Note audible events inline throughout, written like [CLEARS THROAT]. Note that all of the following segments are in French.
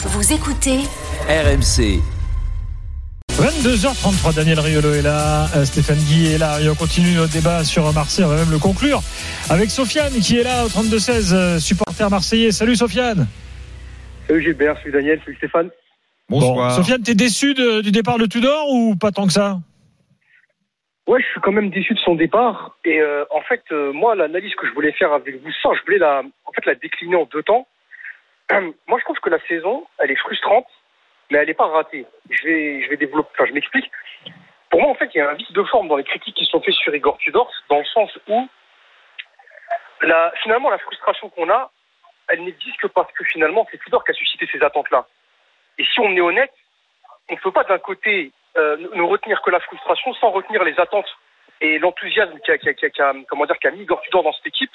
Vous écoutez RMC. 22h33, Daniel Riolo est là, euh, Stéphane Guy est là, et on continue notre débat sur Marseille, on va même le conclure avec Sofiane qui est là au 32-16, euh, supporter marseillais. Salut Sofiane Salut Gilbert, salut Daniel, salut Stéphane. Bonsoir. Sofiane, t'es déçu de- du départ de Tudor ou pas tant que ça? Ouais, je suis quand même déçu de son départ. Et euh, en fait, euh, moi, l'analyse que je voulais faire avec vous, ça, je voulais la, en fait, la décliner en deux temps. [CLEARS THROAT] moi, je trouve que la saison, elle est frustrante, mais elle n'est pas ratée. Je vais, je vais développer. Enfin, je m'explique. Pour moi, en fait, il y a un vice de forme dans les critiques qui sont faites sur Igor Tudor, dans le sens où, la, finalement, la frustration qu'on a, elle n'existe que parce que finalement, c'est Tudor qui a suscité ces attentes-là. Et si on est honnête, on ne peut pas d'un côté euh, ne retenir que la frustration sans retenir les attentes et l'enthousiasme qui a, qui a- qui a- qui a- comment dire, qui a mis Igor Tudor dans cette équipe,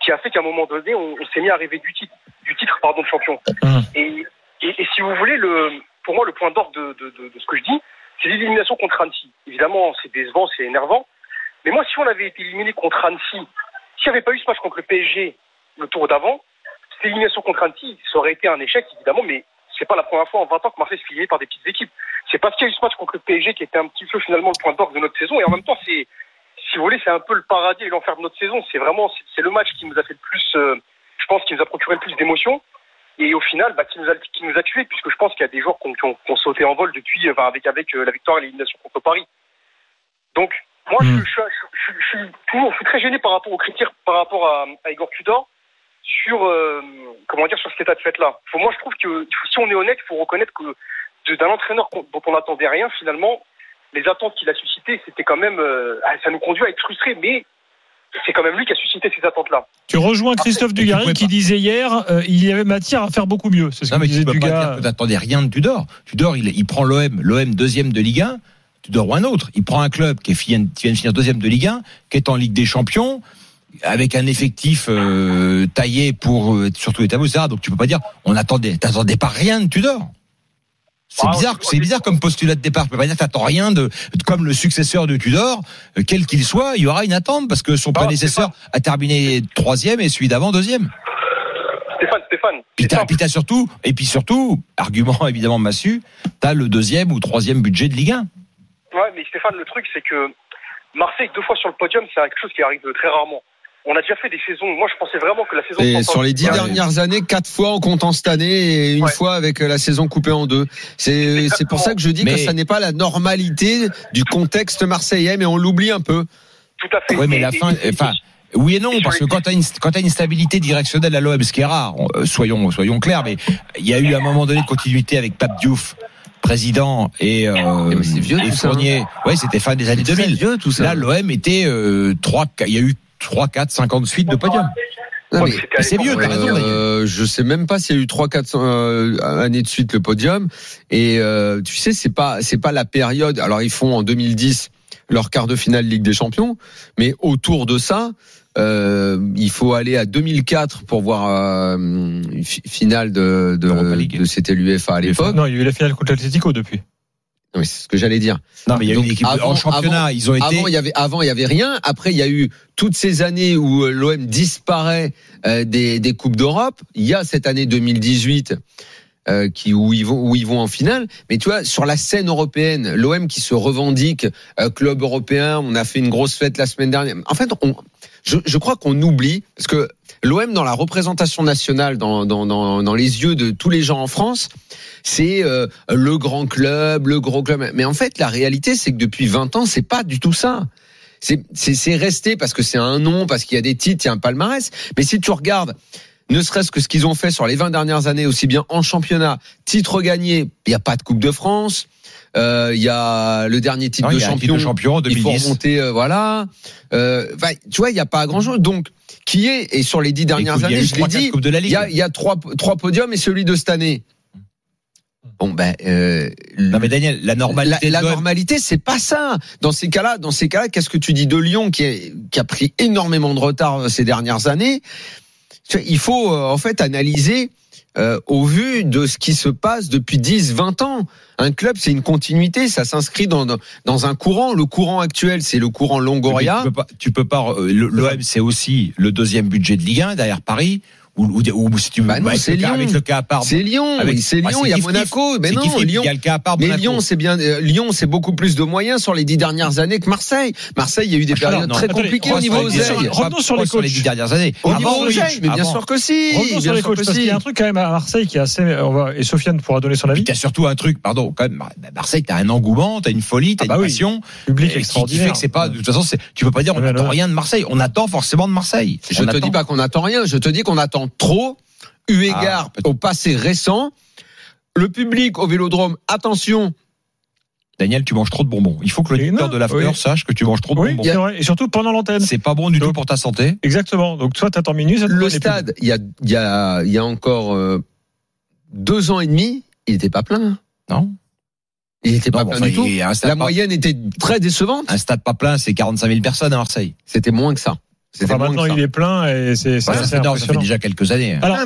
qui a fait qu'à un moment donné, on, on s'est mis à rêver du titre, titre pardon, de champion. Mhm. Et, et, et si vous voulez, le, pour moi, le point d'ordre de, de, de, de ce que je dis, c'est l'élimination contre Annecy. Évidemment, c'est décevant, c'est énervant. Mais moi, si on avait été éliminé contre Annecy, s'il n'y avait pas eu ce match contre le PSG le tour d'avant, cette élimination contre Annecy, ça aurait été un échec, évidemment, mais c'est pas la première fois en 20 ans que Marseille se fait par des petites équipes. C'est parce qu'il y a eu ce match contre le PSG qui était un petit peu finalement le point d'orgue de notre saison. Et en même temps, c'est, si vous voulez, c'est un peu le paradis et l'enfer de notre saison. C'est vraiment, c'est, le match qui nous a fait le plus, euh, pense, qui nous a procuré le plus d'émotions. Et au final, bah, qui nous a, qui nous a tués, puisque je pense qu'il y a des joueurs qui ont, qui ont- qui ont sauté en vol depuis, euh, enfin, avec, avec euh, la victoire et l'élimination contre Paris. Donc, moi, Mm. je, je, je, je- je suis toujours, je suis très gêné par rapport aux critiques, par rapport à, à Igor Tudor sur euh, comment dire sur cet état de fait là. Faut, moi je trouve que si on est honnête, il faut reconnaître que d'un entraîneur dont on n'attendait rien finalement, les attentes qu'il a suscitées, c'était quand même euh, ah, ça nous conduit à être frustrés, mais c'est quand même lui qui a suscité ces attentes là. Tu rejoins Christophe tu Dugarry qui pas. disait hier euh, il y avait matière à faire beaucoup mieux. C'est ce Non, que mais tu disait peux pas Dugas. dire que t'attendais rien de Tudor. Tudor, il, il prend l'OM, l'OM deuxième de Ligue 1, Tudor ou un autre. Il prend un club qui, est, fi- qui vient de finir deuxième de Ligue 1, qui est en Ligue des Champions, avec un effectif euh, taillé pour euh, sur tous les tableaux, etc. Donc tu peux pas dire, on attendait, t'attendais pas rien de Tudor. C'est Ah, bizarre, c'est bizarre comme postulat de départ. Tu peux pas dire t'attends rien de, comme le successeur de Tudor, euh, quel qu'il soit, il y aura une attente parce que son Ah, prédécesseur a terminé troisième et celui d'avant deuxième. Stéphane, Stéphane, Puis t'as, puis t'as surtout, et puis surtout, argument évidemment massu, t'as le deuxième ou troisième budget de Ligue 1. Ouais, mais Stéphane, le truc c'est que Marseille deux fois sur le podium, c'est quelque chose qui arrive très rarement. On a déjà fait des saisons. Moi, je pensais vraiment que la saison. Et sur les dix Ouais. dernières années, quatre fois en comptant cette année et une Ouais. fois avec euh, la saison coupée en deux. C'est pour ça que je dis Mais- que ça n'est pas la normalité du contexte marseillais, mais on l'oublie un peu. Tout à fait. Oui, mais Et- la fin, enfin, oui et non, parce que quand une, quand t'as une stabilité directionnelle à l'OM, ce qui est rare, euh, soyons, soyons clairs, mais il y a eu à un moment donné de continuité avec Pape Diouf, président, et, euh, vieux, et hein. Fournier. Ouais, c'était fin des années Très 2000. vieux, tout ça. Là, l'OM était, euh, trois, il y a eu 3, 4, 50 suites de podium. Non, Ouais, mais- c'était à c'est mieux, t'as raison. Euh, je sais même pas s'il y a eu 3 4 euh, années de suite le podium et euh, tu sais c'est pas c'est pas la période alors ils font en 2010 leur quart de finale Ligue des Champions mais autour de ça euh, il faut aller à 2004 pour voir euh, une fi- finale de de, de c'était l'UEFA à l'époque Non, il y a eu la finale contre l'Atlético depuis. Oui, c'est ce que j'allais dire. Non, mais il y a eu une équipe avant- en championnat, avant- ils ont été. avant il y avait avant il y avait rien. Après il y a eu toutes ces années où euh, l'OM disparaît euh, des, des coupes d'Europe. Il y a cette année 2018 euh, qui où ils vont où ils vont en finale. Mais tu vois sur la scène européenne l'OM qui se revendique euh, club européen on a fait une grosse fête la semaine dernière. En fait on je, crois qu'on oublie parce que l'OM dans la représentation nationale dans, dans, dans, les yeux de tous les gens en France c'est euh, le grand club, le gros club. Mais en fait, la réalité, c'est que depuis 20 ans, c'est pas du tout ça. C'est resté parce que c'est un nom, parce qu'il y a des titres, il y a un palmarès. Mais si tu regardes, ne serait-ce que ce qu'ils ont fait sur les 20 dernières années, aussi bien en championnat, titre gagné, il n'y a pas de Coupe de France. Euh, Il y a le dernier titre Non, de un titre champion. de champion en Il faut 2010. remonter, euh, voilà. Euh, tu vois, il n'y a pas grand chose. Donc, qui est et sur les dix dernières Écoute, années, je l'ai dit, la il y a, y a trois, trois podiums et celui de cette année. Bon ben, euh, Non, mais Daniel, la la, normalité. la l'OM, normalité, c'est pas ça. Dans ces cas-là, dans ces cas-là, qu'est-ce que tu dis de Lyon qui, est- qui a pris énormément de retard euh, ces dernières années? Il faut euh, en fait analyser euh, au vu de ce qui se passe depuis 10, 20 ans. Un club, c'est une continuité, ça s'inscrit dans, dans, dans un courant. Le courant actuel, c'est le courant Longoria. Tu peux pas, tu peux pas. euh, le- L'OM, c'est aussi le deuxième budget de Ligue 1 derrière Paris, ou, ou, ou si tu veux, Bah non, avec, c'est le cas, Lyon. avec le cas à part. C'est Lyon, Avec- c'est Lyon, il y a. Monaco. Mais non, Lyon. Il y a le cas à part. Mais Monaco. Lyon, c'est bien. euh, Lyon, c'est beaucoup plus de moyens sur les dix dernières années que Marseille. Marseille, il y a eu des Alors, période non, très attendez, compliquées au niveau se oseille. sur- revenons sur les dix dernières années. Au Avant, niveau oseille, mais bien sûr que si. Revenons sur les coachs parce qu'il y a un truc quand même à Marseille qui est assez. Et Sofiane pourra donner son Puis avis. t'as surtout un truc, pardon, quand même, Mar- Marseille, t'as un engouement, t'as une folie, t'as Ah bah une passion. Public et qui- qui extraordinaire. fait que c'est pas, de toute façon, tu peux pas dire on Ouais, attend ouais. rien de Marseille. On attend forcément de Marseille. Je te dis pas qu'on attend rien, je te dis qu'on attend trop, eu égard Ah, peut-être. au passé récent. Le public au Vélodrome, attention, Daniel, tu manges trop de bonbons. Il faut que l'auditeur de l'after oui. sache que tu manges trop de Oui, bonbons. c'est vrai. Et surtout pendant l'antenne. C'est pas bon du tout pour ta santé. Exactement. Donc toi, t'attends minuit. ça te le stade, il y a, y a, y a encore euh, deux ans et demi, il n'était pas plein. Non? Il n'était pas Non, plein enfin, du tout. il y a un stade La pas- moyenne était très décevante. Un stade pas plein, c'est 45 000 personnes à Marseille. C'était moins que ça. Enfin, maintenant, il est plein et c'est Ouais, ça, ça fait déjà quelques années. Alors,